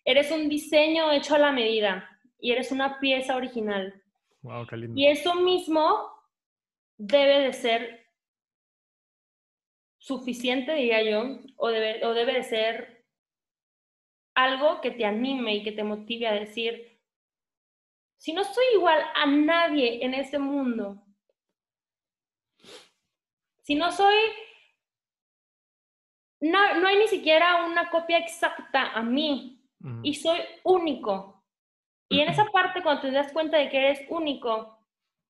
Eres un diseño hecho a la medida y eres una pieza original. Wow, qué lindo. Y eso mismo debe de ser suficiente, diría yo, o debe, o debe de ser algo que te anime y que te motive a decir, si no soy igual a nadie en este mundo, si no soy, no, no hay ni siquiera una copia exacta a mí y soy único. Y en esa parte, cuando te das cuenta de que eres único,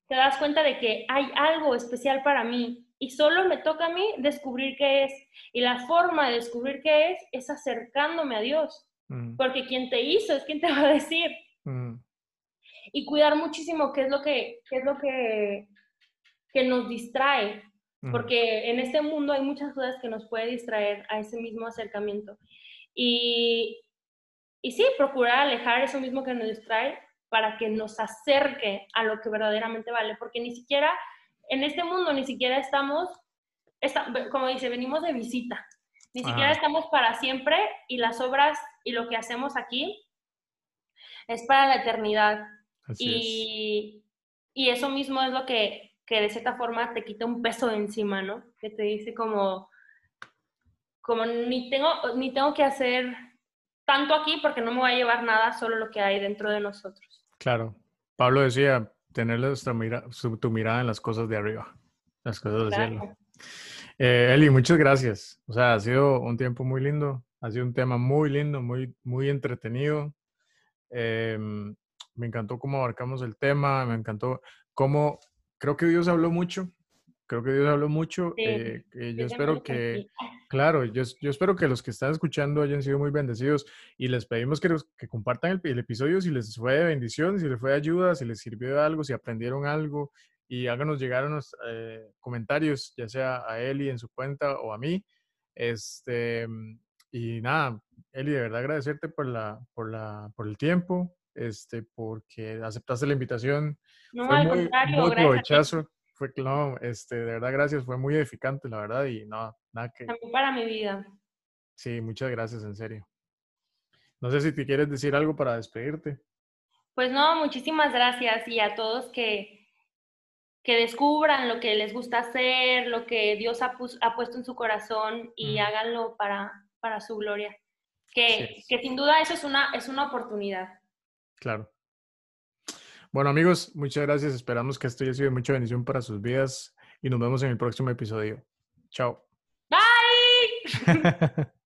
te das cuenta de que hay algo especial para mí y solo me toca a mí descubrir qué es. Y la forma de descubrir qué es es acercándome a Dios, porque quien te hizo es quien te va a decir. Y cuidar muchísimo qué es lo que, qué es lo que, que nos distrae, porque en este mundo hay muchas cosas que nos puede distraer a ese mismo acercamiento. Y, y sí, procurar alejar eso mismo que nos distrae para que nos acerque a lo que verdaderamente vale, porque ni siquiera en este mundo, ni siquiera estamos, como dice, venimos de visita, ni siquiera estamos para siempre y las obras y lo que hacemos aquí es para la eternidad. y, y eso mismo es lo que, que de cierta forma te quita un peso de encima, ¿no? Que te dice como, como ni tengo, ni tengo que hacer tanto aquí porque no me va a llevar nada, solo lo que hay dentro de nosotros. Claro. Pablo decía, tener nuestra mira, tu mirada en las cosas de arriba, las cosas del cielo. Eh, Eli, muchas gracias. O sea, ha sido un tiempo muy lindo, ha sido un tema muy lindo, muy, muy entretenido. Em, me encantó cómo abarcamos el tema, me encantó cómo, creo que Dios habló mucho creo que Dios habló mucho. Eh, yo espero que, claro, yo, yo, espero que los que están escuchando hayan sido muy bendecidos y les pedimos que, que compartan el, episodio si les fue de bendición, si les fue de ayuda, si les sirvió de algo, si aprendieron algo y háganos llegar unos eh, comentarios, ya sea a Eli en su cuenta o a mí. Este, y nada, Eli, de verdad agradecerte por, la, por, la, por el tiempo, este, porque aceptaste la invitación. No, al muy, contrario, muy provechoso fue, no, este, de verdad, gracias, fue muy edificante, la verdad, y no, nada que... También para mi vida. Sí, muchas gracias, en serio. No sé si te quieres decir algo para despedirte. Pues no, muchísimas gracias y a todos que, que descubran lo que les gusta hacer, lo que Dios ha, ha puesto en su corazón y háganlo para, para su gloria. Que, que sin duda eso es una, es una oportunidad. Claro. Bueno amigos, muchas gracias. Esperamos que esto haya sido de mucha bendición para sus vidas y nos vemos en el próximo episodio. Chao. Bye.